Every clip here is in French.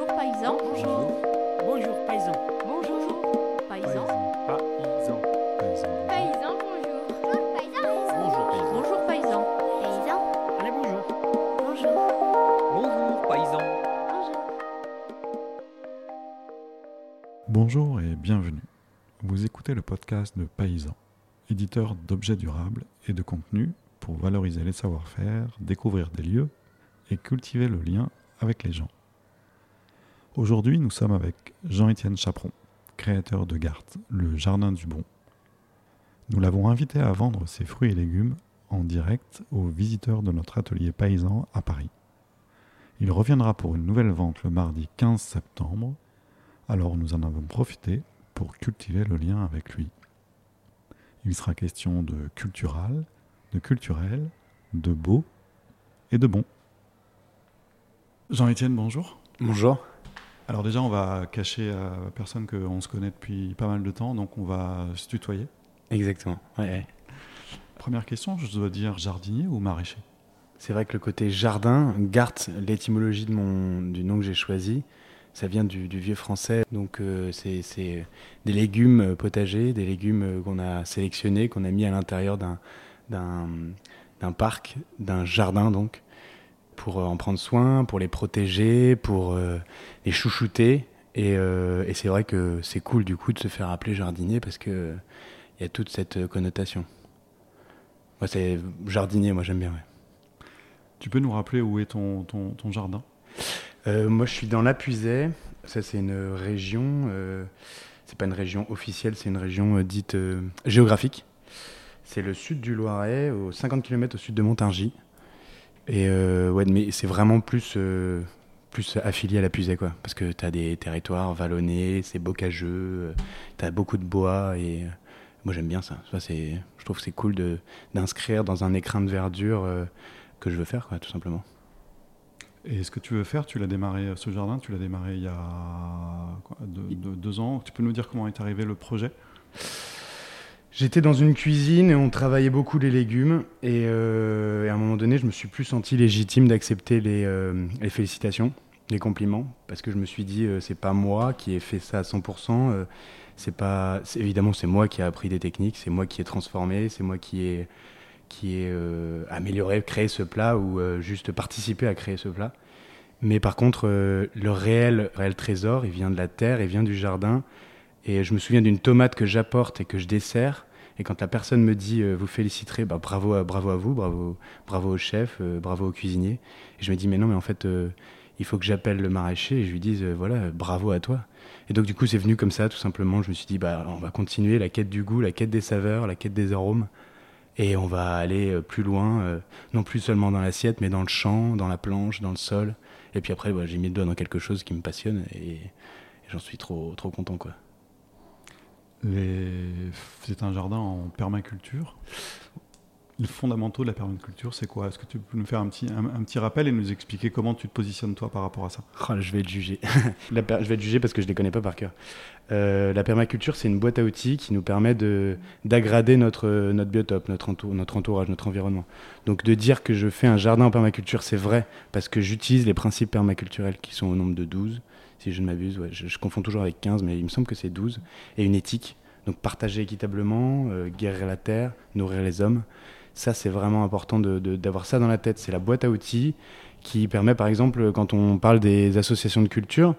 Bonjour paysan. Bonjour. Bonjour paysan. Bonjour paysan. Paysan. Paysan, bonjour. Bonjour, paysan. Bonjour paysan. Bonjour paysan. Paysan, Allez bonjour. bonjour. Bonjour paysan. Bonjour. Bonjour et bienvenue. Vous écoutez le podcast de Paysan, éditeur d'objets durables et de contenus pour valoriser les savoir-faire, découvrir des lieux et cultiver le lien avec les gens. Aujourd'hui, nous sommes avec Jean-Étienne Chaperon, créateur de Gart, le jardin du bon. Nous l'avons invité à vendre ses fruits et légumes en direct aux visiteurs de notre atelier paysan à Paris. Il reviendra pour une nouvelle vente le mardi 15 septembre alors nous en avons profité pour cultiver le lien avec lui. Il sera question de cultural, de culturel, de beau et de bon. Jean-Étienne, bonjour. Bonjour. Alors déjà, on va cacher à personne qu'on se connaît depuis pas mal de temps, donc on va se tutoyer. Exactement. Ouais, ouais. Première question, je dois dire jardinier ou maraîcher? C'est vrai que le côté jardin, Gart, l'étymologie de mon, du nom que j'ai choisi, ça vient du, du vieux français. Donc euh, c'est c'est des légumes potagers, des légumes qu'on a sélectionnés, qu'on a mis à l'intérieur d'un d'un d'un parc, d'un jardin donc, pour euh, en prendre soin, pour les protéger, pour euh, les chouchouter. Et, euh, et c'est vrai que c'est cool du coup de se faire appeler jardinier parce que il y a toute cette connotation. Moi c'est jardinier, moi j'aime bien. ouais. Tu peux nous rappeler où est ton, ton, ton jardin? Euh, moi, je suis dans l'Apuisaye. Ça, c'est une région. Euh, c'est pas une région officielle, c'est une région euh, dite géographique. C'est le sud du Loiret, au 50 km au sud de Montargis. Et euh, ouais, mais c'est vraiment plus, euh, plus affilié à l'Apuisaye, quoi. Parce que tu as des territoires vallonnés, c'est bocageux, tu as beaucoup de bois. Et euh, moi, j'aime bien ça. ça c'est, je trouve que c'est cool de, d'inscrire dans un écrin de verdure euh, que je veux faire, quoi, tout simplement. Et ce que tu veux faire, tu l'as démarré, euh, ce jardin, tu l'as démarré il y a quoi, deux, deux- deux ans. Tu peux nous dire comment est arrivé le projet? J'étais dans une cuisine et on travaillait beaucoup les légumes. Et, euh, et à un moment donné, je me suis plus senti légitime d'accepter les, euh, les félicitations, les compliments, parce que je me suis dit, euh, c'est pas moi qui ai fait ça à 100%. euh, c'est pas, évidemment, c'est moi qui ai appris des techniques, c'est moi qui ai transformé, c'est moi qui ai, qui amélioré, créé ce plat ou juste participé à créer ce plat. Mais par contre, le réel, réel trésor, il vient de la terre, il vient du jardin. Et je me souviens d'une tomate que j'apporte et que je dessert. Et quand la personne me dit euh, vous féliciterez, bah, bravo, à, bravo à vous, bravo, bravo au chef, euh, bravo au cuisinier. Et je me dis mais non, mais en fait, euh, il faut que j'appelle le maraîcher et je lui dise voilà, bravo à toi. Et donc du coup, c'est venu comme ça, tout simplement. Je me suis dit bah on va continuer la quête du goût, la quête des saveurs, la quête des arômes. Et on va aller plus loin, non plus seulement dans l'assiette, mais dans le champ, dans la planche, dans le sol. Et puis après, bah, j'ai mis le doigt dans quelque chose qui me passionne et, et j'en suis trop, trop content quoi. C'est un jardin en permaculture. Les fondamentaux de la permaculture, c'est quoi? Est-ce que tu peux nous faire un petit, un, petit rappel et nous expliquer comment tu te positionnes toi par rapport à ça? Oh, je vais être jugé. La je vais être jugé parce que je les connais pas par cœur. Euh, la permaculture, c'est une boîte à outils qui nous permet de d'aggrader notre notre biotope, notre entour- notre entourage, notre environnement. Donc de dire que je fais un jardin en permaculture, c'est vrai parce que j'utilise les principes permaculturels qui sont au nombre de 12 si je ne m'abuse, je, confonds toujours avec 15 mais il me semble que c'est 12 et une éthique. Donc partager équitablement, euh, guérir la terre, nourrir les hommes. Ça, c'est vraiment important d'avoir ça dans la tête. C'est la boîte à outils qui permet, par exemple, quand on parle des associations de culture,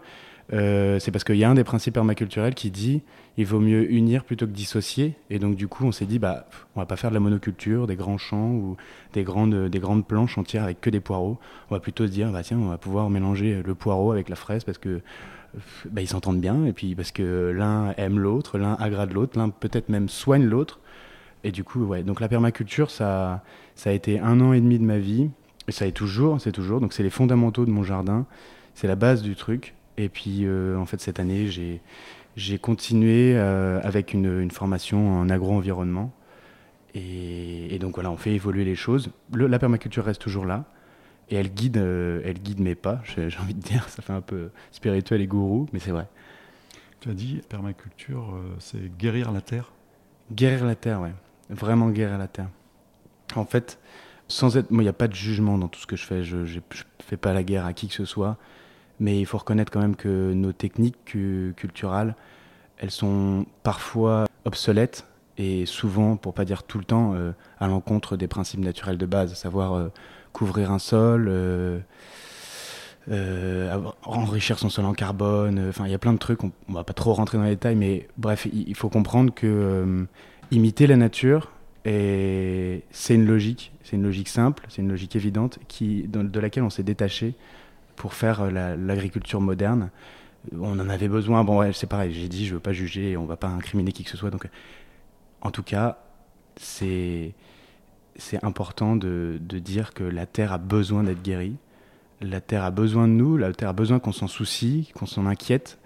euh, c'est parce qu'il y a un des principes permaculturels qui dit il vaut mieux unir plutôt que dissocier. Et donc, du coup, on s'est dit bah, on va pas faire de la monoculture, des grands champs ou des grandes, des grandes planches entières avec que des poireaux. On va plutôt se dire bah, tiens, on va pouvoir mélanger le poireau avec la fraise parce que bah, ils s'entendent bien et puis parce que l'un aime l'autre, l'un agrade l'autre, l'un peut-être même soigne l'autre. Et du coup, ouais, donc la permaculture, ça, ça a été un an et demi de ma vie. Et ça est toujours, c'est toujours. Donc c'est les fondamentaux de mon jardin. C'est la base du truc. Et puis, euh, en fait, cette année, j'ai, j'ai continué euh, avec une, une formation en agro-environnement. Et, et donc voilà, on fait évoluer les choses. Le- la permaculture reste toujours là. Et elle guide, euh, elle guide mes pas, j'ai, j'ai envie de dire. Ça fait un peu spirituel et gourou, mais c'est vrai. Tu as dit permaculture, c'est guérir la terre? Guérir la terre, ouais. Vraiment guérir la terre. En fait, sans être. Moi, il n'y a pas de jugement dans tout ce que je fais. Je ne fais pas la guerre à qui que ce soit. Mais il faut reconnaître quand même que nos techniques cu- culturales, elles sont parfois obsolètes et souvent, pour pas dire tout le temps, euh, à l'encontre des principes naturels de base, à savoir euh, couvrir un sol, euh, enrichir son sol en carbone. Enfin, il y a plein de trucs. On, on va pas trop rentrer dans les détails, mais bref, il, faut comprendre que imiter la nature, c'est une logique, c'est une logique simple, c'est une logique évidente qui, de laquelle on s'est détaché pour faire euh, la- l'agriculture moderne. On en avait besoin. Bon, ouais, c'est pareil. J'ai dit, je veux pas juger, on va pas incriminer qui que ce soit. Donc, en tout cas, c'est important de, de dire que la terre a besoin d'être guérie. La terre a besoin de nous. La terre a besoin qu'on s'en soucie, qu'on s'en inquiète.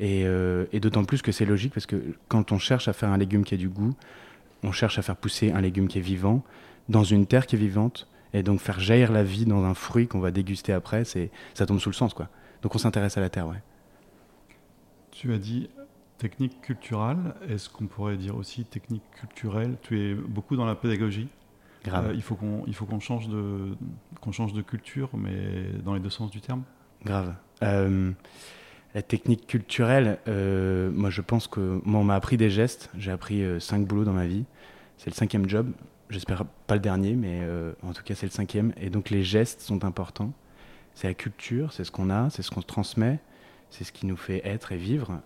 Euh, et d'autant plus que c'est logique parce que quand on cherche à faire un légume qui a du goût, on cherche à faire pousser un légume qui est vivant dans une terre qui est vivante et donc faire jaillir la vie dans un fruit qu'on va déguster après, c'est ça tombe sous le sens quoi. Donc on s'intéresse à la terre, ouais. Tu as dit technique culturelle. Est-ce qu'on pourrait dire aussi technique culturelle? Tu es beaucoup dans la pédagogie. Grave, Euh, il faut qu'on il faut qu'on change de qu'on change de culture, mais dans les deux sens du terme. grave. Euh, la technique culturelle, euh, moi je pense que moi on m'a appris des gestes. J'ai appris cinq boulots dans ma vie. C'est le cinquième job. J'espère pas le dernier, mais euh, en tout cas c'est le cinquième. Et donc les gestes sont importants. C'est la culture, c'est ce qu'on a, c'est ce qu'on se transmet, c'est ce qui nous fait être et vivre.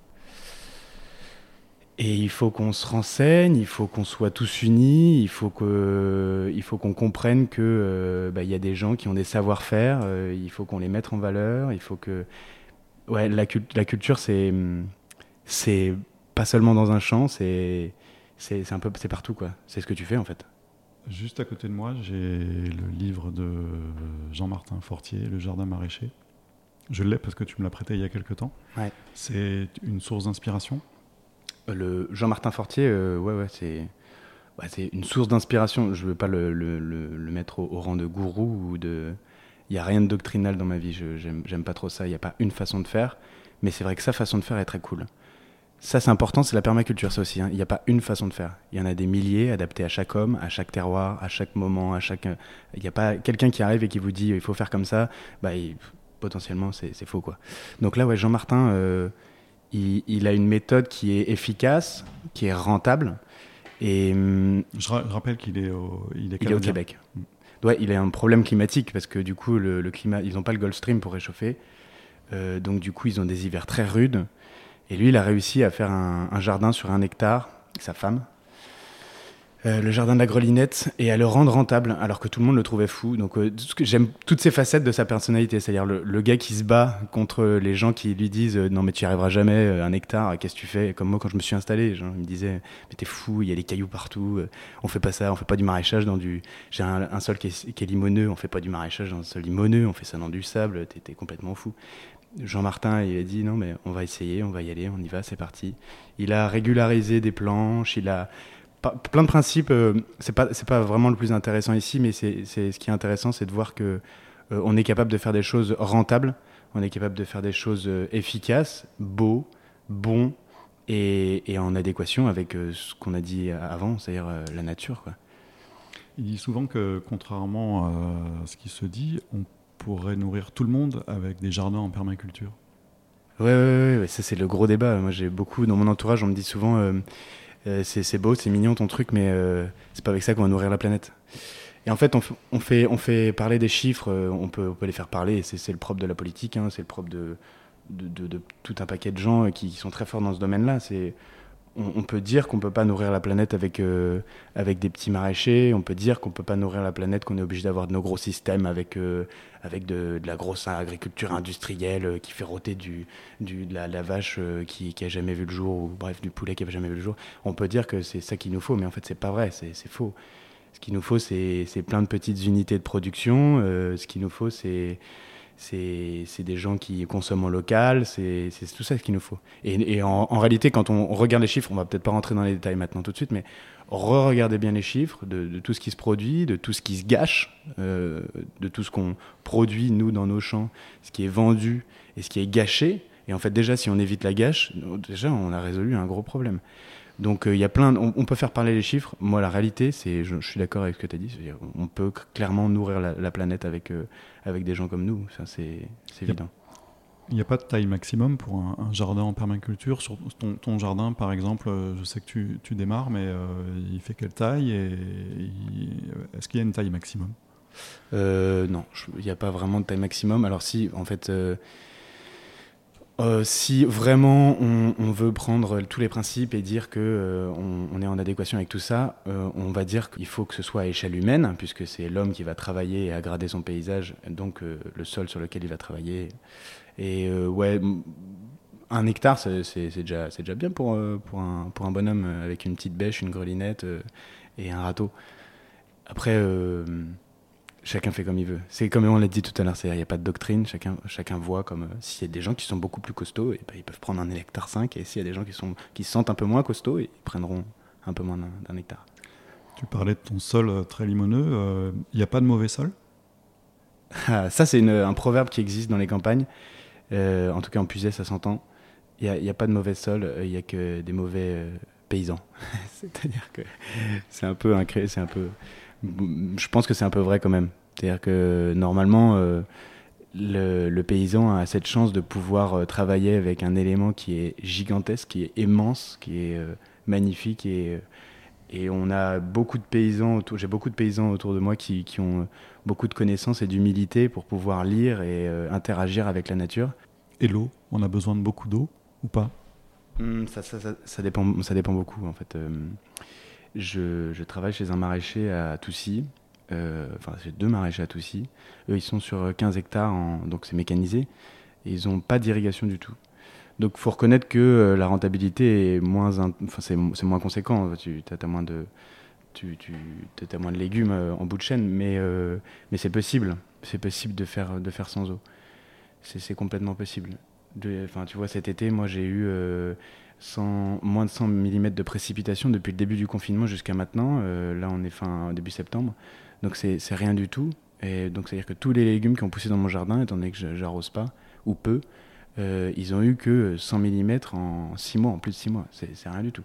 Et il faut qu'on se renseigne, il faut qu'on soit tous unis, il faut que, faut qu'on comprenne que euh, bah, il y a des gens qui ont des savoir-faire, euh, il faut qu'on les mette en valeur, il faut que, ouais, la, la culture c'est, c'est pas seulement dans un champ, c'est, c'est un peu, c'est partout quoi. C'est ce que tu fais en fait. Juste à côté de moi, j'ai le livre de Jean-Martin Fortier, Le Jardin maraîcher. Je l'ai parce que tu me l'as prêté il y a quelque temps. Ouais. C'est une source d'inspiration. Euh, Le Jean-Martin Fortier, euh, ouais, ouais, c'est, ouais, une source d'inspiration. Je veux pas le, le, le, le mettre au, au rang de gourou ou de. Il y a rien de doctrinal dans ma vie. Je, j'aime, pas trop ça. Il y a pas une façon de faire, mais c'est vrai que sa façon de faire est très cool. Ça, c'est important, c'est la permaculture, ça aussi. hein. Il n'y a pas une façon de faire. Il y en a des milliers adaptés à chaque homme, à chaque terroir, à chaque moment, à chaque. Il n'y a pas quelqu'un qui arrive et qui vous dit il faut faire comme ça. Bah, il- potentiellement, c'est, faux, quoi. Donc là, ouais, Jean-Martin, euh, il, il a une méthode qui est efficace, qui est rentable, et hum, Je ra- rappelle qu'il est au, il est il est au. Québec. Ouais, il a un problème climatique parce que du coup, le, le climat, ils n'ont pas le Gulf Stream pour réchauffer. Euh, donc du coup, ils ont des hivers très rudes. Et lui, il a réussi à faire un, jardin sur un hectare sa femme. Euh, le jardin de la grelinette et à le rendre rentable alors que tout le monde le trouvait fou. Donc euh, j'aime toutes ces facettes de sa personnalité, c'est-à-dire le, gars qui se bat contre les gens qui lui disent euh, non mais tu y arriveras jamais, un hectare, qu'est-ce que tu fais? Comme moi quand je me suis installé, gens ils me disaient mais t'es fou, il y a des cailloux partout, on fait pas ça, on fait pas du maraîchage dans du... J'ai un, sol qui est, qui est limoneux, on fait pas du maraîchage dans un sol limoneux, on fait ça dans du sable, t'es complètement fou. Jean-Martin, il a dit non mais on va essayer, on va y aller, on y va, c'est parti. Il a régularisé des planches, il a plein de principes. euh, c'est pas pas vraiment le plus intéressant ici, mais c'est ce qui est intéressant, c'est de voir que euh, on est capable de faire des choses rentables, on est capable de faire des choses euh, efficaces, beaux, bons et, en adéquation avec ce qu'on a dit avant, c'est-à-dire la nature. Il dit souvent que, contrairement à ce qui se dit, on pourrait nourrir tout le monde avec des jardins en permaculture? Ouais, ouais, ouais, ouais, ça c'est le gros débat. Moi j'ai beaucoup dans mon entourage, on me dit souvent euh, euh, c'est beau, c'est mignon ton truc, mais euh, c'est pas avec ça qu'on va nourrir la planète. Et en fait, on, fait, on fait parler des chiffres, euh, on peut, on peut les faire parler, c'est le propre de la politique, hein, c'est le propre de, de, tout un paquet de gens qui, qui sont très forts dans ce domaine-là. C'est on, peut dire qu'on peut pas nourrir la planète avec, euh, avec des petits maraîchers, on peut dire qu'on peut pas nourrir la planète, qu'on est obligé d'avoir de nos gros systèmes avec, euh, avec de, de la grosse agriculture industrielle euh, qui fait rôter du, du, de, la, vache qui, qui a jamais vu le jour, ou bref, du poulet qui a jamais vu le jour. On peut dire que c'est ça qu'il nous faut, mais en fait, c'est pas vrai, c'est faux. Ce qu'il nous faut, c'est plein de petites unités de production. ce qu'il nous faut, c'est c'est des gens qui consomment en local. C'est tout ça qu'il nous faut. Et, et en, en réalité, quand on regarde les chiffres, on va peut-être pas rentrer dans les détails maintenant tout de suite, mais re-regardez bien les chiffres de, de tout ce qui se produit, de tout ce qui se gâche, euh, de tout ce qu'on produit nous dans nos champs, ce qui est vendu et ce qui est gâché. Et en fait, déjà, si on évite la gâche, déjà, on a résolu un gros problème. Donc, euh, il y a plein. de- on, on peut faire parler les chiffres. Moi, la réalité, c'est, je, je suis d'accord avec ce que tu as dit. On peut clairement nourrir la, la planète avec euh, avec des gens comme nous. Ça, c'est évident. Il n'y a pas de taille maximum pour un, un jardin en permaculture. Sur ton, ton jardin, par exemple, euh, je sais que tu, tu démarres, mais euh, il fait quelle taille et est-ce qu'il y a une taille maximum? Non, il n'y a pas vraiment de taille maximum. Alors si, en fait, euh, si vraiment on, veut prendre tous les principes et dire que euh, on, est en adéquation avec tout ça, euh, on va dire qu'il faut que ce soit à échelle humaine, puisque c'est l'homme qui va travailler et agrader son paysage, donc le sol sur lequel il va travailler. Et ouais, un hectare, c'est déjà, déjà bien pour, pour, un, pour un bonhomme avec une petite bêche, une grelinette et un râteau. Après, chacun fait comme il veut. C'est comme on l'a dit tout à l'heure, il n'y a pas de doctrine, chacun, chacun voit comme. euh, S'il y a des gens qui sont beaucoup plus costauds, et ben, ils peuvent prendre un hectare 5, et s'il y a des gens qui, sont, qui se sentent un peu moins costauds, ils prendront un peu moins d'un hectare. Tu parlais de ton sol euh, très limoneux. euh, Il n'y a pas de mauvais sol? Ah, ça, c'est un proverbe qui existe dans les campagnes. Euh, en tout cas, en Puisay, ça s'entend. Il n'y a, pas de mauvais sol, euh, il n'y a que des mauvais euh, paysans. C'est-à-dire que c'est un peu un c'est un peu. Je pense que c'est un peu vrai quand même. C'est-à-dire que normalement, euh, le, le paysan a cette chance de pouvoir euh, travailler avec un élément qui est gigantesque, qui est immense, qui est euh, magnifique et et on a beaucoup de paysans autour. J'ai beaucoup de paysans autour de moi qui, qui ont beaucoup de connaissances et d'humilité pour pouvoir lire et interagir avec la nature. Et l'eau On a besoin de beaucoup d'eau ou pas? Hmm, ça, ça, ça, ça dépend, ça dépend beaucoup en fait. Je, travaille chez un maraîcher à Toussy. Euh, Enfin, j'ai deux maraîchers à Toussy. Eux, ils sont sur 15 hectares, donc c'est mécanisé. Et ils n'ont pas d'irrigation du tout. Donc, faut reconnaître que euh, la rentabilité est moins, in- enfin, c'est c'est moins. Tu as, moins de, tu, tu moins de légumes euh, en bout de chaîne, mais, mais c'est possible. C'est possible de faire, de faire sans eau. C'est c'est complètement possible. Enfin, tu vois, cet été, moi, j'ai eu 100 moins de 100 mm de précipitation depuis le début du confinement jusqu'à maintenant. Euh, là, on est fin début septembre, donc c'est rien du tout. Et donc, c'est-à-dire que tous les légumes qui ont poussé dans mon jardin, étant donné que j'arrose pas ou peu, euh, ils ont eu que 100 mm en 6 mois, en plus de 6 mois. C'est rien du tout.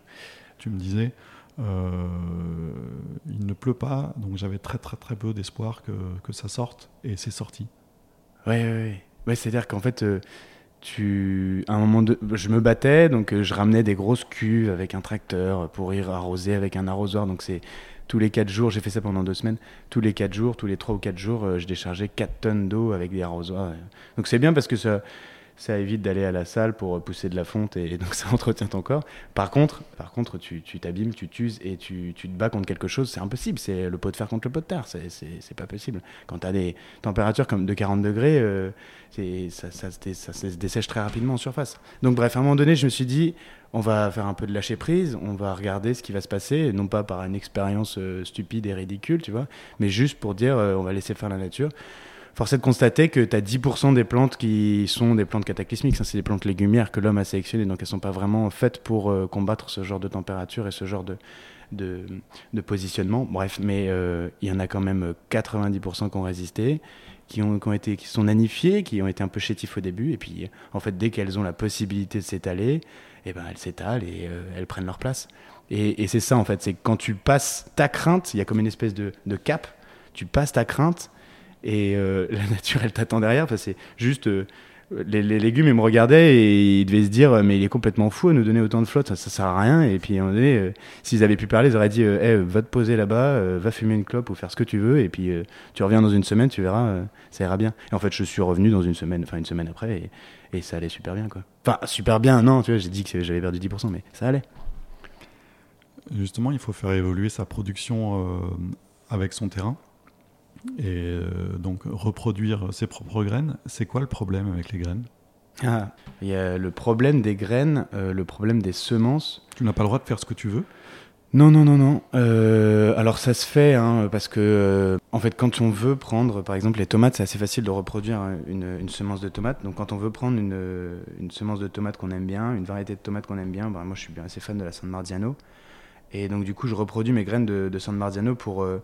Tu me disais, euh, il ne pleut pas, donc j'avais très très très peu d'espoir que, que ça sorte, et c'est sorti. Ouais, ouais, ouais. Ouais, c'est-à-dire qu'en fait, tu, à un moment de, je me battais, donc euh, je ramenais des grosses cuves avec un tracteur pour y arroser avec un arrosoir. Donc c'est tous les 4 jours, j'ai fait ça pendant deux semaines. Tous les 4 jours, tous les 3 ou 4 jours, euh, je déchargeais 4 tonnes d'eau avec des arrosoirs. Donc c'est bien parce que ça, ça évite d'aller à la salle pour euh, pousser de la fonte et, donc ça entretient ton corps. Par contre, par contre tu t'abîmes, tu t'uses et tu, tu te bats contre quelque chose, c'est impossible. C'est le pot de fer contre le pot de terre, c'est- pas possible. Quand tu as des températures comme de 40 degrés, euh, ça, se dessèche très rapidement en surface. Donc bref, à un moment donné, je me suis dit, on va faire un peu de lâcher prise, on va regarder ce qui va se passer, non pas par une expérience euh, stupide et ridicule, tu vois, mais juste pour dire, on va laisser faire la nature. Force est de constater que tu as 10% des plantes qui sont des plantes cataclysmiques. Ça, c'est des plantes légumières que l'homme a sélectionnées, donc elles sont pas vraiment faites pour euh, combattre ce genre de température et ce genre de, de, positionnement. Bref, mais euh, il y en a quand même 90% qui ont résisté, qui, ont, été, qui sont nanifiées, qui ont été un peu chétifs au début, et puis en fait, dès qu'elles ont la possibilité de s'étaler, eh ben, elles s'étalent et euh, elles prennent leur place. Et, c'est ça, en fait, c'est quand tu passes ta crainte, il y a comme une espèce de cap, tu passes ta crainte et euh, la nature elle t'attend derrière. Enfin, c'est juste euh, les, légumes ils me regardaient et ils devaient se dire mais il est complètement fou à nous donner autant de flotte. Ça, ça sert à rien. Et puis à un moment donné euh, s'ils avaient pu parler ils auraient dit euh, Hey, va te poser là-bas euh, va fumer une clope ou faire ce que tu veux. Et puis euh, tu reviens dans une semaine tu verras euh, ça ira bien. Et en fait je suis revenu dans une semaine enfin une semaine après et, et ça allait super bien quoi. Enfin super bien non tu vois j'ai dit que j'avais perdu 10% mais ça allait. Justement, il faut faire évoluer sa production euh, avec son terrain et euh, donc reproduire ses propres graines. C'est quoi le problème avec les graines? Ah, il y a le problème des graines euh, le problème des semences Tu n'as pas le droit de faire ce que tu veux? Non, non, non, non. Euh, alors ça se fait, hein, parce que euh, en fait, quand on veut prendre, par exemple, les tomates, c'est assez facile de reproduire une, une, semence de tomate. Donc quand on veut prendre une, une semence de tomate qu'on aime bien, une variété de tomate qu'on aime bien, bah, moi je suis bien assez fan de la San Marziano. Et donc du coup, je reproduis mes graines de, de San Marziano pour euh,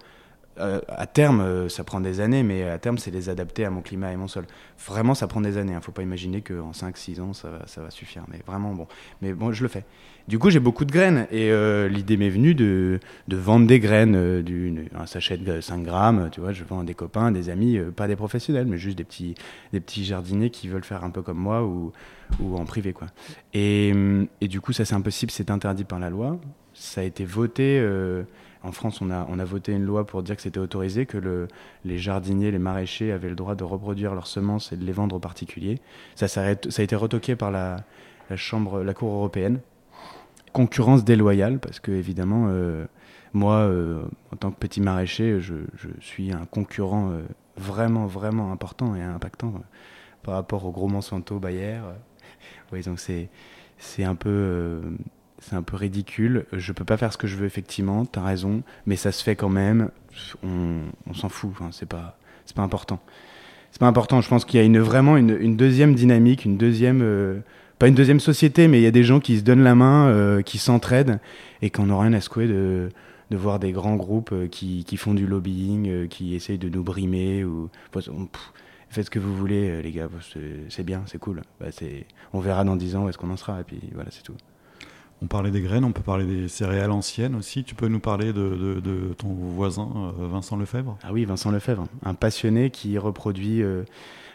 euh, à terme, euh, ça prend des années, mais à terme, c'est les adapter à mon climat et mon sol. Vraiment, ça prend des années. Il faut pas imaginer qu'en 5-6 ans, ça va, suffire. Mais vraiment, bon. Mais bon, je le fais. Du coup, j'ai beaucoup de graines. Et euh, l'idée m'est venue de, vendre des graines, d'une- un sachet de 5 grammes. Tu vois, je vends à des copains, des amis, pas des professionnels, mais juste des petits, des petits jardiniers qui veulent faire un peu comme moi ou, en privé, quoi. Et du coup, ça, c'est impossible. C'est interdit par la loi. Ça a été voté. En France, on a, voté une loi pour dire que c'était autorisé, que le, les jardiniers, les maraîchers avaient le droit de reproduire leurs semences et de les vendre aux particuliers. Ça, a, été retoqué par la, Chambre, la Cour européenne. Concurrence déloyale, parce que évidemment, euh, moi, euh, en tant que petit maraîcher, je, suis un concurrent euh, vraiment, vraiment important et impactant par rapport au gros Monsanto, Bayer. Oui, donc c'est un peu c'est un peu ridicule. Je peux pas faire ce que je veux effectivement. T'as raison, mais ça se fait quand même. On, s'en fout. Enfin, c'est pas pas important. C'est pas important. Je pense qu'il y a une vraiment une, deuxième dynamique, une deuxième euh, pas une deuxième société, mais il y a des gens qui se donnent la main, euh, qui s'entraident et qu'on n'a rien à secouer de de voir des grands groupes euh, qui, qui font du lobbying, qui essayent de nous brimer ou faites ce que vous voulez, les gars, c'est- bien, c'est cool. Bah, on verra dans 10 ans où est-ce qu'on en sera, et puis voilà, c'est tout. On parlait des graines, on peut parler des céréales anciennes aussi. Tu peux nous parler de, de- de ton voisin euh, Vincent Lefebvre? Ah oui, Vincent Lefebvre, un passionné qui reproduit. euh,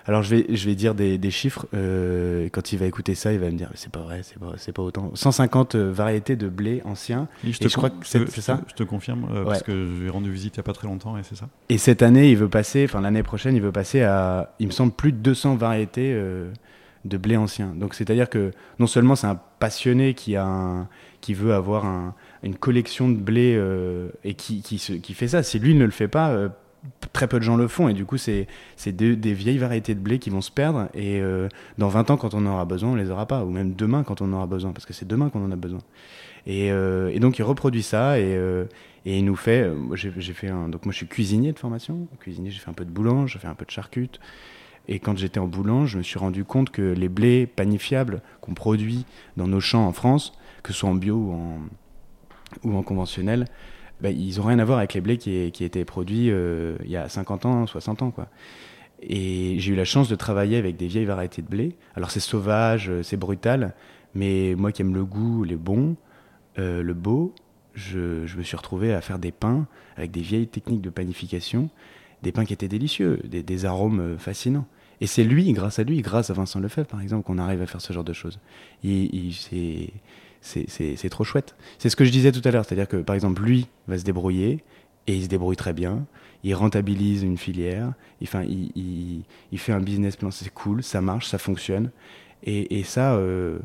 Alors je vais, je vais dire des, des chiffres. euh, quand il va écouter ça, il va me dire c'est pas vrai, c'est pas, c'est pas autant. 150 variétés de blé ancien. Je Et je crois con- que c'est- ça te- Je te confirme, euh, Ouais. parce que je lui ai rendu visite il n'y a pas très longtemps et c'est ça. Et cette année, il veut passer, enfin l'année prochaine, il veut passer à, il me semble, plus de 200 variétés euh, de blé ancien. Donc c'est-à-dire que non seulement c'est un passionné qui a qui veut avoir un- une collection de blé euh, et qui, qui, fait ça. Si lui ne le fait pas, euh, très peu de gens le font. Et du coup, c'est c'est des, vieilles variétés de blé qui vont se perdre. Et euh, dans 20 ans, quand on en aura besoin, on les aura pas. Ou même demain, quand on en aura besoin. Parce que c'est demain qu'on en a besoin. Et, donc, il reproduit ça. Et, et il nous fait. j'ai fait. Donc, moi, je suis cuisinier de formation. Cuisinier, j'ai fait un peu de boulange, j'ai fait un peu de charcute. Et quand j'étais en boulange, je me suis rendu compte que les blés panifiables qu'on produit dans nos champs en France, que ce soit en bio ou en, conventionnel, bah, ils n'ont rien à voir avec les blés qui, étaient produits euh, il y a 50 ans, 60 ans. Quoi. Et j'ai eu la chance de travailler avec des vieilles variétés de blé. Alors c'est sauvage, euh, c'est brutal, mais moi qui aime le goût, les bons, euh, le beau, je, me suis retrouvé à faire des pains avec des vieilles techniques de panification, des pains qui étaient délicieux, des, arômes fascinants. Et c'est lui, grâce à lui, grâce à Vincent Lefebvre par exemple, qu'on arrive à faire ce genre de choses. C'est, trop chouette. C'est ce que je disais tout à l'heure, c'est-à-dire que par exemple lui va se débrouiller et il se débrouille très bien. Il rentabilise une filière, il, enfin, il, il- fait un business plan, c'est cool, ça marche, ça fonctionne. Et, ça, euh,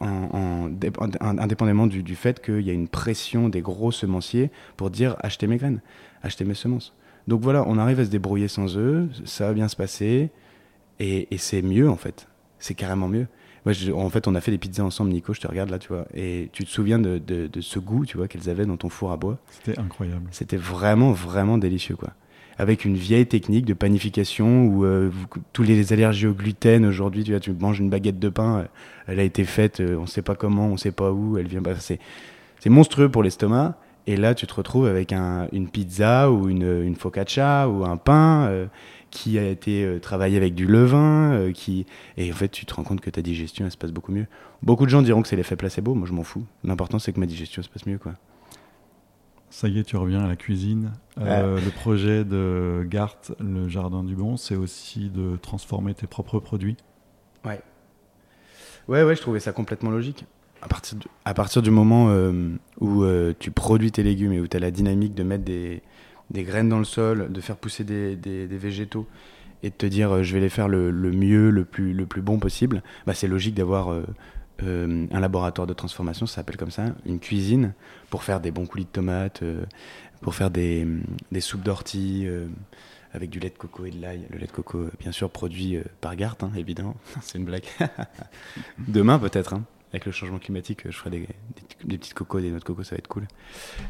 en, en- dé- en- indépendamment du, du fait qu'il y a une pression des gros semenciers pour dire achetez mes graines, achetez mes semences. Donc voilà, on arrive à se débrouiller sans eux, ça va bien se passer, et, et c'est mieux en fait. C'est carrément mieux. Moi, je- en fait, on a fait des pizzas ensemble, Nico, je te regarde là, tu vois, et tu te souviens de, de- de ce goût, tu vois, qu'elles avaient dans ton four à bois? C'était incroyable. C'était vraiment, vraiment délicieux, quoi. Avec une vieille technique de panification où euh, vous- tous les allergies au gluten, aujourd'hui, tu vois, tu manges une baguette de pain, euh, elle a été faite, euh, on sait pas comment, on sait pas où, elle vient. bah, c'est, c'est monstrueux pour l'estomac. Et là, tu te retrouves avec un- une pizza ou une, une focaccia ou un pain euh, qui a été euh, travaillé avec du levain. euh, qui... Et en fait, tu te rends compte que ta digestion, elle se passe beaucoup mieux. Beaucoup de gens diront que c'est l'effet placebo. Moi, je m'en fous. L'important, c'est que ma digestion se passe mieux, quoi. Ça y est, tu reviens à la cuisine. Euh, Le projet de Gart, le jardin du bon, c'est aussi de transformer tes propres produits? Ouais, ouais, je trouvais ça complètement logique. À partir du, à partir du moment où tu produis tes légumes et où tu as la dynamique de mettre des, des graines dans le sol, de faire pousser des, végétaux et de te dire euh, je vais les faire le, mieux, le plus, le plus bon possible, bah, c'est logique d'avoir euh, euh, un laboratoire de transformation, ça s'appelle comme ça, une cuisine pour faire des bons coulis de tomates, pour faire des, des soupes d'ortie. avec du lait de coco et de l'ail. Le lait de coco, bien sûr, produit par Gart, hein, évidemment. C'est une blague. Demain, peut-être, hein. Avec le changement climatique, je ferai des, des, des petites cocos, des noix de coco, ça va être cool.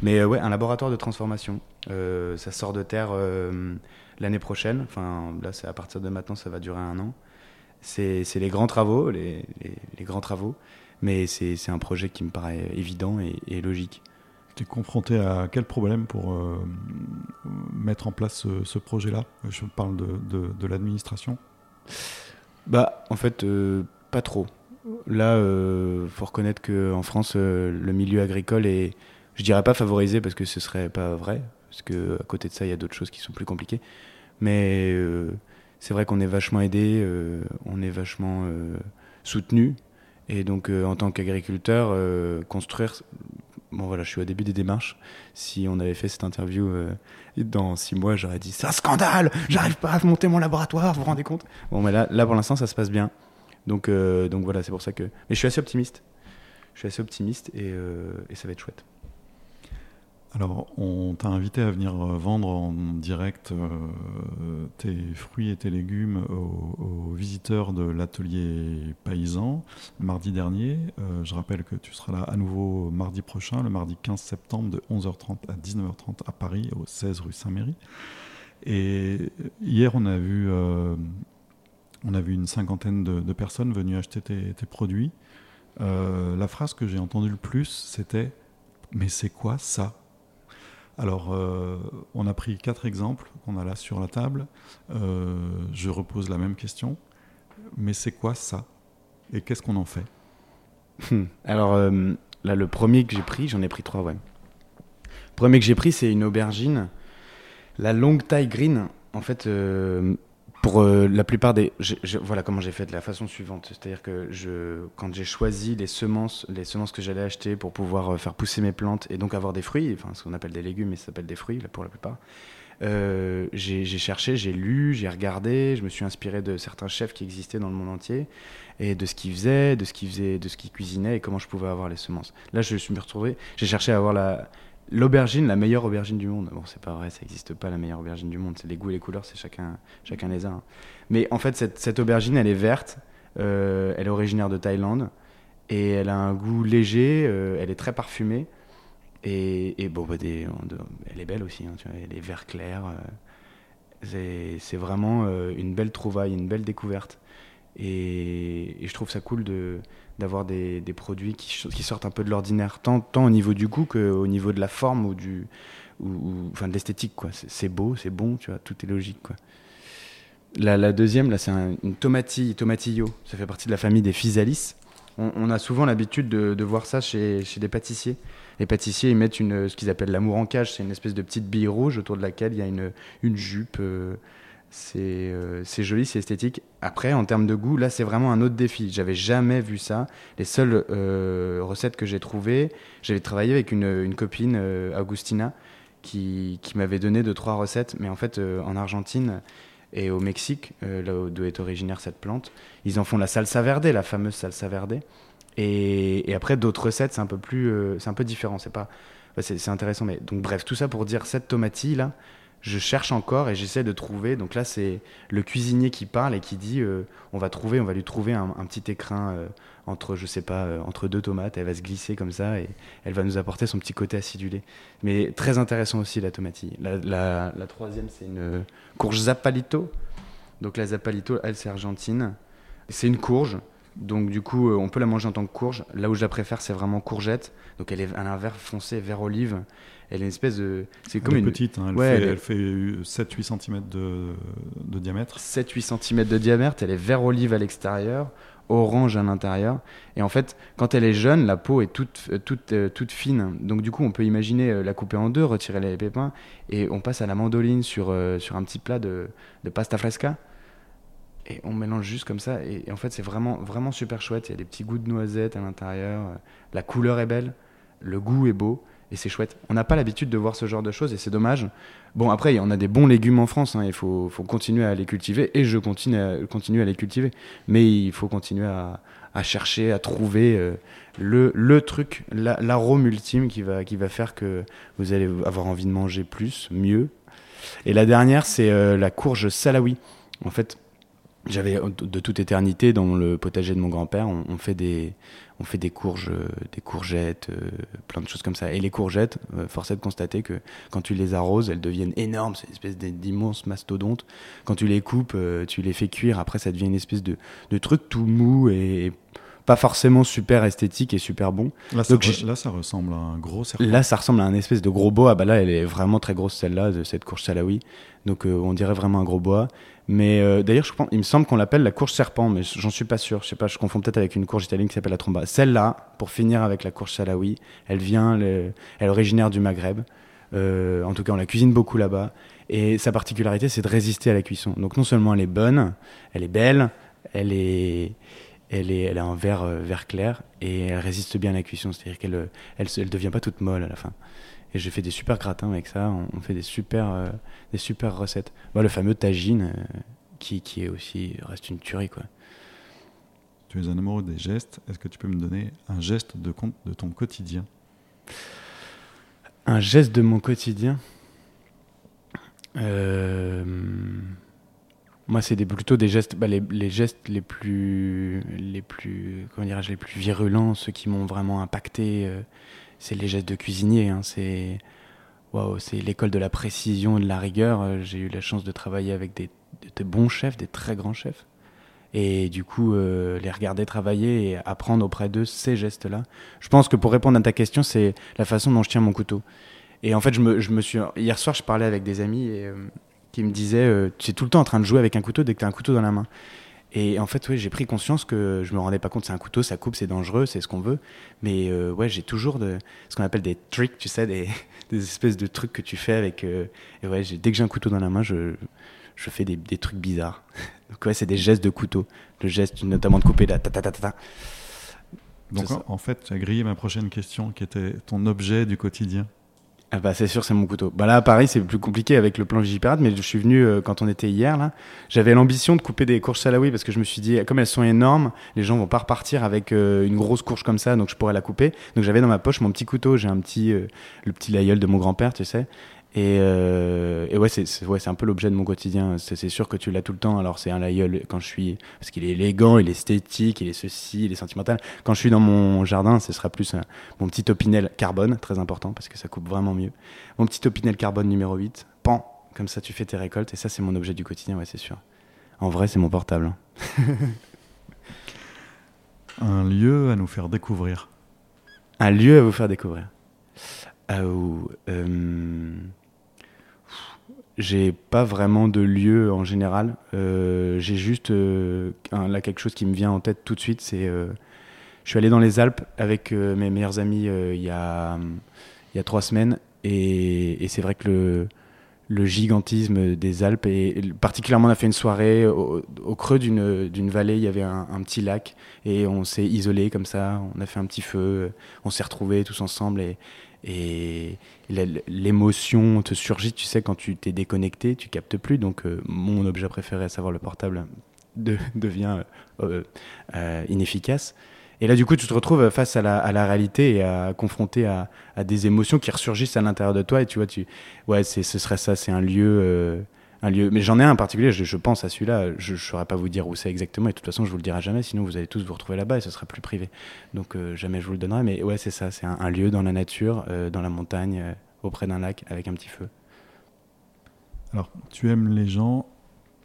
Mais euh, ouais, un laboratoire de transformation. Euh, ça sort de terre euh, l'année prochaine. Enfin, là, c'est à partir de maintenant, ça va durer un an. C'est les grands travaux, les, les, les grands travaux. Mais c'est un projet qui me paraît évident et, et logique. es confronté à quel problème pour euh, mettre en place ce, ce projet-là? Je parle de, de- de l'administration. Bah, en fait, pas trop. Là, euh, faut reconnaître qu'en France, euh, le milieu agricole est, je dirais pas favorisé parce que ce serait pas vrai, parce que à côté de ça, il y a d'autres choses qui sont plus compliquées. Mais euh, c'est vrai qu'on est vachement aidé, on est vachement soutenu, et donc en tant qu'agriculteur, construire. Bon voilà, je suis au début des démarches. Si on avait fait cette interview dans six mois, j'aurais dit c'est un scandale, j'arrive pas à monter mon laboratoire, vous vous rendez compte? Bon, mais là, là pour l'instant, ça se passe bien. Donc, euh, donc voilà, c'est pour ça que. Mais je suis assez optimiste. Je suis assez optimiste et, euh, ça va être chouette. Alors, on t'a invité à venir euh, vendre en direct tes fruits et tes légumes aux, visiteurs de l'atelier paysan mardi dernier. Je rappelle que tu seras là à nouveau mardi prochain, le mardi 15 septembre, de 11h30 à 19h30 à Paris, au 16 rue Saint-Méry. Et hier, on a vu, on a vu une cinquantaine de, personnes venues acheter tes, produits. Euh, la phrase que j'ai entendue le plus, c'était Mais c'est quoi ça? Alors, euh, on a pris quatre exemples qu'on a là sur la table. Euh, je repose la même question. Mais c'est quoi ça? Et qu'est-ce qu'on en fait? Alors euh, là, le premier que j'ai pris, j'en ai pris trois, ouais. Le premier que j'ai pris, c'est une aubergine, la longue taille green. En fait, pour euh, la plupart des, voilà comment j'ai fait de la façon suivante. C'est-à-dire que quand j'ai choisi les semences, les semences que j'allais acheter pour pouvoir euh, faire pousser mes plantes et donc avoir des fruits, enfin ce qu'on appelle des légumes, mais ça s'appelle des fruits là, pour la plupart. euh, j'ai cherché, j'ai lu, j'ai regardé, je me suis inspiré de certains chefs qui existaient dans le monde entier et de ce qu'ils faisaient, de ce qu'ils faisaient, de ce qu'ils cuisinaient et comment je pouvais avoir les semences. Là, je me suis retrouvé, j'ai cherché à avoir la l'aubergine, la meilleure aubergine du monde. Bon, c'est pas vrai, ça n'existe pas la meilleure aubergine du monde. C'est les goûts et les couleurs, c'est chacun, chacun les a. hein. Mais en fait, cette, cette aubergine, elle est verte, euh, elle est originaire de Thaïlande et elle a un goût léger, euh, elle est très parfumée et, bon, bah, elle est belle aussi. hein, tu vois, elle est vert clair. euh, c'est vraiment une belle trouvaille, une belle découverte. Et je trouve ça cool de d'avoir des, des produits qui, qui sortent un peu de l'ordinaire, tant, tant au niveau du goût qu'au niveau de la forme ou, du, ou, enfin, de l'esthétique. quoi. C'est beau, c'est bon, tu vois, tout est logique. Quoi. La, la deuxième, là, c'est un- une tomatille, tomatillo. Ça fait partie de la famille des physalis. On, a souvent l'habitude de, de voir ça chez, chez des pâtissiers. Les pâtissiers, ils mettent une, ce qu'ils appellent l'amour en cage. C'est une espèce de petite bille rouge autour de laquelle il y a une, une jupe. euh, c'est euh, c'est joli, c'est esthétique. Après, en termes de goût, là, c'est vraiment un autre défi. J'avais jamais vu ça. Les seules euh, recettes que j'ai trouvées, j'avais travaillé avec une, copine, euh, Augustina, qui, m'avait donné deux, trois recettes. Mais en fait, en Argentine et au Mexique, là d'où est originaire cette plante, ils en font la salsa verde, la fameuse salsa verde. Et, et après, d'autres recettes, c'est un peu c'est un peu différent. C'est pas, c'est intéressant. Mais donc, bref, tout ça pour dire cette tomatille là, je cherche encore et j'essaie de trouver. Donc là, c'est le cuisinier qui parle et qui dit, euh, on va trouver, on va lui trouver un, petit écrin euh, entre, je sais pas, euh, entre deux tomates. Elle va se glisser comme ça et elle va nous apporter son petit côté acidulé. Mais très intéressant aussi la tomatille. La, la- la troisième, c'est une courge zapalito. Donc la zapalito, elle, c'est argentine. C'est une courge. Donc du coup, euh, on peut la manger en tant que courge. Là où je la préfère, c'est vraiment courgette. Donc elle, est, elle a un vert foncé, vert olive. Elle est une espèce de... C'est comme Elle est une... petite, hein, elle, Ouais, fait, elle fait 7-8 cm de, de diamètre. 7-8 cm de diamètre, elle est vert olive à l'extérieur, orange à l'intérieur. Et en fait, quand elle est jeune, la peau est toute, euh, toute, euh, toute fine. Donc du coup, on peut imaginer la couper en deux, retirer les pépins, et on passe à la mandoline sur, sur un petit plat de, de pasta fresca. Et on mélange juste comme ça. Et, en fait, c'est vraiment, vraiment super chouette. Il y a des petits goûts de noisette à l'intérieur. euh, La couleur est belle, le goût est beau. Et c'est chouette. On n'a pas l'habitude de voir ce genre de choses et c'est dommage. Bon, après, on a des bons légumes en France. hein, il faut, faut continuer à les cultiver et je continue à, continue à les cultiver. Mais il faut continuer à, à chercher, à trouver euh, le, le truc, la- l'arôme ultime qui va, qui va faire que vous allez avoir envie de manger plus, mieux. Et la dernière, c'est euh, la courge salawi. En fait, j'avais euh, de toute éternité dans le potager de mon grand-père, on, fait des on fait des courges, euh, des courgettes, euh, plein de choses comme ça. Et les courgettes, euh, force est de constater que quand tu les arroses, elles deviennent énormes, c'est une espèce d- d'immenses mastodontes. Quand tu les coupes, tu les fais cuire, après ça devient une espèce de, de truc tout mou et pas forcément super esthétique et super bon. Là, ça, Donc, re- j'ai- là, ça ressemble à un gros serpent. Là, ça ressemble à un espèce de gros bois. Ah bah là, elle est vraiment très grosse celle-là, de cette courge salawi. Donc euh, on dirait vraiment un gros bois. Mais euh, d'ailleurs, je pense, il me semble qu'on l'appelle la courge serpent, mais j'en suis pas sûr. Je sais pas, je confonds peut-être avec une courge italienne qui s'appelle la tromba. Celle-là, pour finir avec la courge salawi, elle vient, le- elle est originaire du Maghreb. Euh, en tout cas, on la cuisine beaucoup là-bas. Et sa particularité, c'est de résister à la cuisson. Donc non seulement elle est bonne, elle est belle, elle est, elle est, elle a un vert, euh, vert clair et elle résiste bien à la cuisson. C'est-à-dire qu'elle, euh, elle, elle devient pas toute molle à la fin. Et j'ai fait des super gratins avec ça. On, on fait des super, euh, des super recettes. Bah, le fameux tagine, euh, qui, qui est aussi reste une tuerie quoi. Tu es un amoureux des gestes. Est-ce que tu peux me donner un geste de, de ton quotidien? Un geste de mon quotidien? Euh, Moi, c'est plutôt des gestes, bah, les, gestes les plus, les plus, comment les plus virulents, ceux qui m'ont vraiment impacté. euh, c'est les gestes de cuisinier. hein, c'est, waouh, c'est l'école de la précision et de la rigueur. Euh, J'ai eu la chance de travailler avec des, bons chefs, des très grands chefs. Et du coup, euh, les regarder travailler et apprendre auprès d'eux ces gestes-là. Je pense que pour répondre à ta question, c'est la façon dont je tiens mon couteau. Et en fait, je me, je me suis. Hier soir, je parlais avec des amis et, qui me disaient euh, Tu es tout le temps en train de jouer avec un couteau dès que tu as un couteau dans la main. Et en fait, ouais, j'ai pris conscience que je me rendais pas compte, c'est un couteau, ça coupe, c'est dangereux, c'est ce qu'on veut. Mais euh, ouais, j'ai toujours de, ce qu'on appelle des tricks, tu sais, des, des espèces de trucs que tu fais avec. euh, et ouais, dès que j'ai un couteau dans la main, je, je fais des, des trucs bizarres. Donc ouais, c'est des gestes de couteau. Le geste notamment de couper la ta ta ta ta. ta. Donc en, en fait, tu as grillé ma prochaine question qui était ton objet du quotidien. Ah bah c'est sûr, c'est mon couteau. Bah là, à Paris, c'est plus compliqué avec le plan Vigipirate, mais je suis venu euh, quand on était hier là. J'avais l'ambition de couper des courges salawi parce que je me suis dit, comme elles sont énormes, les gens vont pas repartir avec euh, une grosse courge comme ça, donc je pourrais la couper. Donc j'avais dans ma poche mon petit couteau, j'ai un petit, euh, le petit laïeul de mon grand-père, tu sais. Et, euh, et ouais, c'est ouais, un peu l'objet de mon quotidien. C'est sûr que tu l'as tout le temps. Alors c'est un laïeul quand je suis, parce qu'il est élégant, il est esthétique, il est ceci, il est sentimental. Quand je suis dans mon jardin, ce sera plus un- mon petit opinel carbone, très important parce que ça coupe vraiment mieux. Mon petit opinel carbone numéro 8, pan, comme ça tu fais tes récoltes et ça c'est mon objet du quotidien, ouais c'est sûr. En vrai c'est mon portable. hein. Un lieu à nous faire découvrir. Un lieu à vous faire découvrir. Ah, ou, euh, J'ai pas vraiment de lieu en général. Euh, J'ai juste euh, là quelque chose qui me vient en tête tout de suite. C'est euh, je suis allé dans les Alpes avec mes meilleurs amis il y a y a trois semaines et, c'est vrai que le le gigantisme des Alpes et particulièrement on a fait une soirée au, creux d'une vallée il y avait un, petit lac et on s'est isolé comme ça on a fait un petit feu on s'est retrouvés tous ensemble et l'émotion te surgit, tu sais, quand tu t'es déconnecté, tu captes plus. Donc, euh, mon objet préféré, à savoir le portable, de- devient euh, euh, inefficace. Et là, du coup, tu te retrouves face à la, à la réalité et à confronter à, à des émotions qui ressurgissent à l'intérieur de toi. Et tu vois, tu, ouais, ce serait ça, c'est un lieu, un lieu. Mais j'en ai un en particulier. Je, pense à celui-là. Je ne saurais pas vous dire où c'est exactement. Et de toute façon, je vous le dirai jamais. Sinon, vous allez tous vous retrouver là-bas et ce sera plus privé. Donc euh, jamais je vous le donnerai, mais ouais, c'est ça, c'est un, un lieu dans la nature, euh, dans la montagne, euh, auprès d'un lac, avec un petit feu. Alors, tu aimes les gens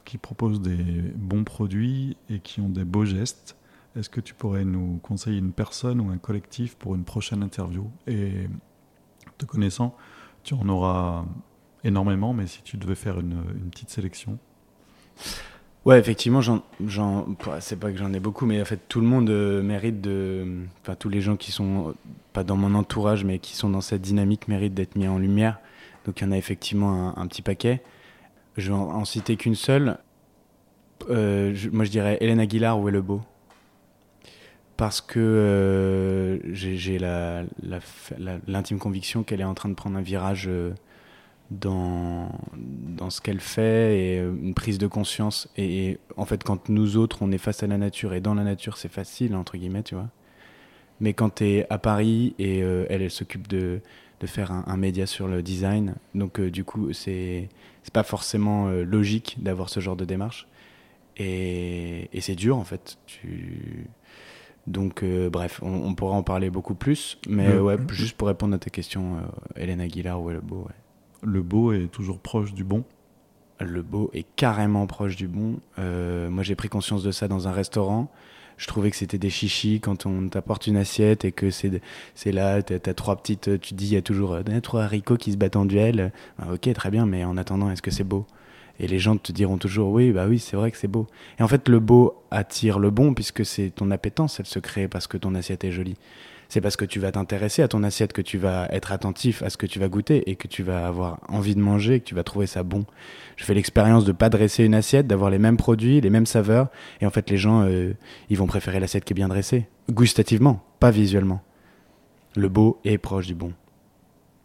qui proposent des bons produits et qui ont des beaux gestes. Est-ce que tu pourrais nous conseiller une personne ou un collectif pour une prochaine interview? Et te connaissant, tu en auras énormément, mais si tu devais faire une, petite sélection. Ouais, effectivement, j'en, j'en, c'est pas que j'en ai beaucoup, mais en fait, tout le monde euh, mérite de, enfin, tous les gens qui sont pas dans mon entourage, mais qui sont dans cette dynamique méritent d'être mis en lumière. Donc, il y en a effectivement un, petit paquet. Je vais en, citer qu'une seule. Euh, moi, je dirais Hélène Aguilar ou Beau. Parce que euh, j'ai, j'ai la, la- l'intime conviction qu'elle est en train de prendre un virage dans, dans ce qu'elle fait et euh, une prise de conscience. Et, et en fait, quand nous autres, on est face à la nature et dans la nature, c'est facile, entre guillemets, tu vois. Mais quand tu es à Paris et euh, elle, elle s'occupe de, de faire un, un média sur le design, donc euh, du coup, c'est c'est pas forcément euh, logique d'avoir ce genre de démarche. Et, et c'est dur, en fait. Tu... Donc, euh, bref, on, on pourra en parler beaucoup plus. Mais euh, ouais, juste pour répondre à ta question, euh, Hélène Aguilar ou ouais. Le beau est toujours proche du bon. Le beau est carrément proche du bon. Euh, moi, j'ai pris conscience de ça dans un restaurant. Je trouvais que c'était des chichis quand on t'apporte une assiette et que c'est là, t'as as trois petites, tu dis il y a toujours euh, trois haricots qui se battent en duel. Ah, ok, très bien, mais en attendant, est-ce que c'est beau? Et les gens te diront toujours oui, bah oui, c'est vrai que c'est beau. Et en fait, le beau attire le bon puisque c'est ton appétence, elle se crée parce que ton assiette est jolie c'est parce que tu vas t'intéresser à ton assiette, que tu vas être attentif à ce que tu vas goûter et que tu vas avoir envie de manger, que tu vas trouver ça bon. Je fais l'expérience de pas dresser une assiette, d'avoir les mêmes produits, les mêmes saveurs, et en fait les gens, euh, ils vont préférer l'assiette qui est bien dressée, gustativement, pas visuellement. Le beau est proche du bon.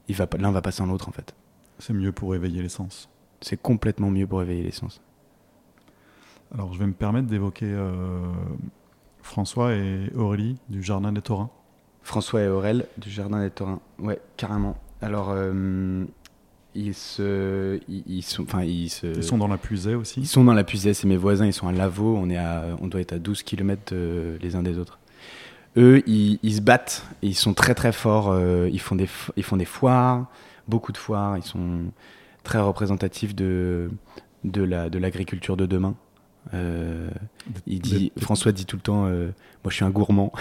Il va, l'un va passer en l'autre en fait. C'est mieux pour éveiller les sens. C'est complètement mieux pour éveiller les sens. Alors je vais me permettre d'évoquer euh, François et Aurélie du Jardin des Torrents. François et Aurel du Jardin des Torrents. Ouais, carrément. Alors, euh, ils, se, ils, sont, enfin, ils, se, ils sont dans la Puisée aussi? Ils sont dans la Puisée, c'est mes voisins, ils sont à Lavaux, on, est à, on doit être à 12 km les uns des autres. Eux, ils, ils, se battent, ils sont très très forts, euh, ils, font des, ils font des foires, beaucoup de foires, ils sont très représentatifs de, de l'agriculture la, de, de demain. Euh, il dit, François dit tout le temps, euh, moi je suis un gourmand.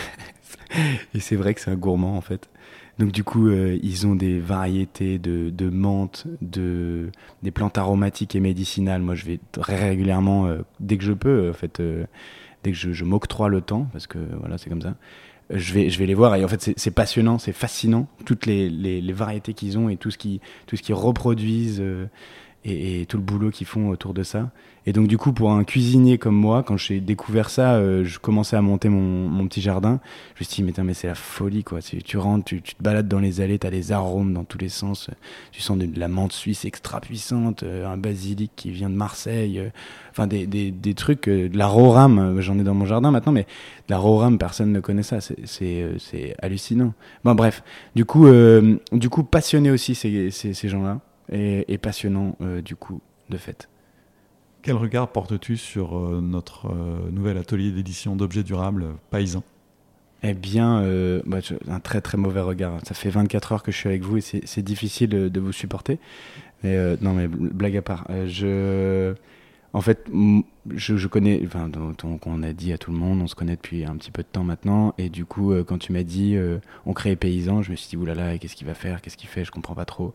et c'est vrai que c'est un gourmand en fait. Donc du coup, euh, ils ont des variétés de, de menthe, de, des plantes aromatiques et médicinales. Moi, je vais très régulièrement, dès que je peux, en fait, dès que je, m'octroie le temps, parce que voilà, c'est comme ça. Je vais, je vais les voir et en fait c'est passionnant, c'est fascinant toutes les, les, variétés qu'ils ont et tout ce qui qu'ils reproduisent et, et, tout le boulot qu'ils font autour de ça. Et donc, du coup, pour un cuisinier comme moi, quand j'ai découvert ça, euh, je commençais à monter mon, mon, petit jardin. Je me suis dit, mais, mais c'est la folie, quoi. Tu, tu rentres, tu, tu, te balades dans les allées, tu as des arômes dans tous les sens. Tu sens de, la menthe suisse extra puissante, euh, un basilic qui vient de Marseille. Euh, enfin, des, des, des, trucs, de la roram, j'en ai dans mon jardin maintenant, mais de la roram, personne ne connaît ça. C'est hallucinant. Bon, bref. Du coup, du coup passionné aussi, ces, ces, ces gens-là et, et passionnant euh, du coup de fait. Quel regard portes-tu sur euh, notre euh, nouvel atelier d'édition d'objets durables paysans? Eh bien, euh, bah, un très très mauvais regard. Ça fait 24 heures que je suis avec vous et c'est difficile de, de, vous supporter. Mais, euh, non, mais blague à part. je, en fait, je, je connais, enfin, donc on a dit à tout le monde, on se connaît depuis un petit peu de temps maintenant. Et du coup, quand tu m'as dit on crée paysans, je me suis dit oulala, qu'est-ce qu'il va faire, qu'est-ce qu'il fait, je comprends pas trop.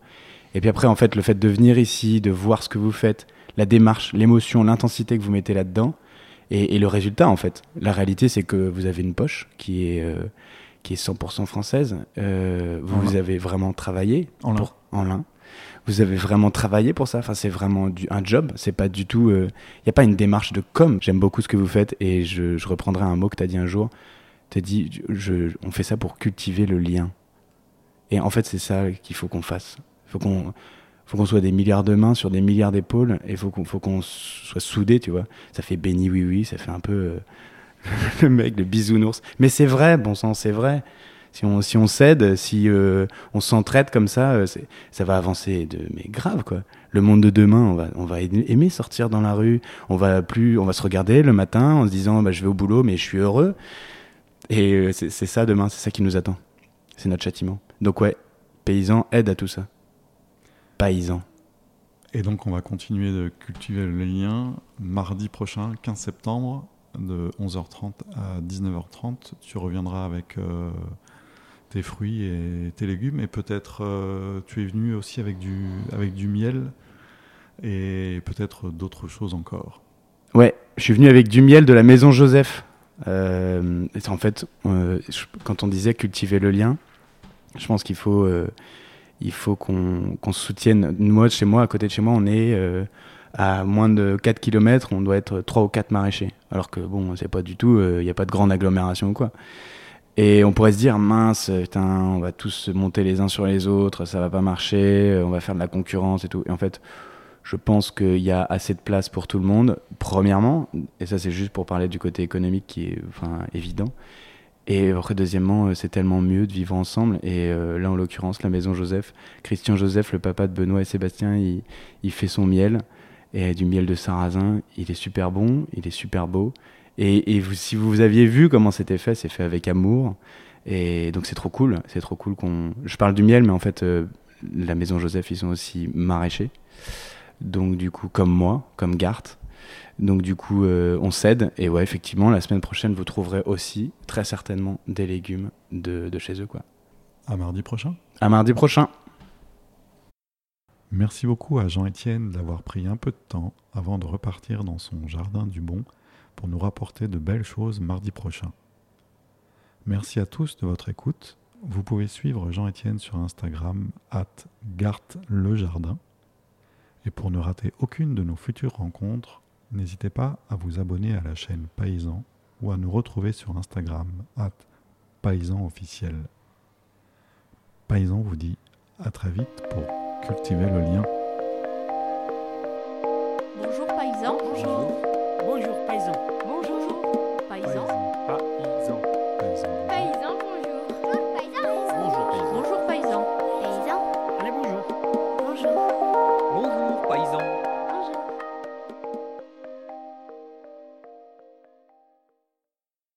Et puis après, en fait, le fait de venir ici, de voir ce que vous faites, la démarche, l'émotion, l'intensité que vous mettez là-dedans, et, et, le résultat, en fait. La réalité, c'est que vous avez une poche qui est, euh, qui est 100% française. Euh, vous, vous avez vraiment travaillé en lin. Pour, en lin. Vous avez vraiment travaillé pour ça. Enfin, c'est vraiment du, un job. C'est pas du tout. Il euh, n'y a pas une démarche de com. J'aime beaucoup ce que vous faites et je, je reprendrai un mot que tu as dit un jour. Tu as dit je, on fait ça pour cultiver le lien. Et en fait, c'est ça qu'il faut qu'on fasse faut qu'on faut qu'on soit des milliards de mains sur des milliards d'épaules et faut qu'on faut qu'on soit soudés tu vois. Ça fait béni oui oui ça fait un peu euh, le mec le bisounours. Mais c'est vrai bon sang c'est vrai. Si on si on cède si euh, on s'entraide comme ça euh, ça va avancer de mais grave quoi. Le monde de demain on va on va aimer sortir dans la rue. On va plus on va se regarder le matin en se disant bah, je vais au boulot mais je suis heureux. Et c'est ça demain c'est ça qui nous attend. C'est notre châtiment. Donc ouais paysans aide à tout ça paysan. Et donc on va continuer de cultiver le lien mardi prochain, 15 septembre, de 11h30 à 19h30. Tu reviendras avec euh, tes fruits et tes légumes et peut-être euh, tu es venu aussi avec du, avec du miel et peut-être d'autres choses encore. Ouais, je suis venu avec du miel de la maison Joseph. Euh, en fait, euh, quand on disait cultiver le lien, je pense qu'il faut il faut qu'on qu se soutienne. Moi, chez moi, à côté de chez moi, on est euh, à moins de 4 km, on doit être 3 ou 4 maraîchers. Alors que bon, c'est pas du tout, il euh, n'y a pas de grande agglomération ou quoi. Et on pourrait se dire, mince, putain, on va tous se monter les uns sur les autres, ça va pas marcher, on va faire de la concurrence et tout. Et en fait, je pense qu'il y a assez de place pour tout le monde, premièrement, et ça c'est juste pour parler du côté économique qui est enfin, évident. Et après, deuxièmement, euh, c'est tellement mieux de vivre ensemble. Et euh, là, en l'occurrence, la maison Joseph, Christian Joseph, le papa de Benoît et Sébastien, il, fait son miel, et du miel de sarrasin. Il est super bon, il est super beau. Et, si vous aviez vu comment c'était fait, c'est fait avec amour. Et donc, c'est trop cool. C'est trop cool qu'on. Je parle du miel, mais en fait, euh, la maison Joseph, ils sont aussi maraîchers. Donc, du coup, comme moi, comme Gart. Donc du coup, euh, on cède. Et ouais, effectivement, la semaine prochaine, vous trouverez aussi très certainement des légumes de, de chez eux. Quoi. À mardi prochain. À mardi prochain. Merci beaucoup à Jean-Étienne d'avoir pris un peu de temps avant de repartir dans son jardin du Bon pour nous rapporter de belles choses mardi prochain. Merci à tous de votre écoute. Vous pouvez suivre Jean-Étienne sur Instagram at gartlejardin. Et pour ne rater aucune de nos futures rencontres, n'hésitez pas à vous abonner à la chaîne Paysan ou à nous retrouver sur Instagram at paysan officiel. Paysan vous dit à très vite pour cultiver le lien. Bonjour paysan. Bonjour. Bonjour, paysan. Bonjour paysan. Paysan.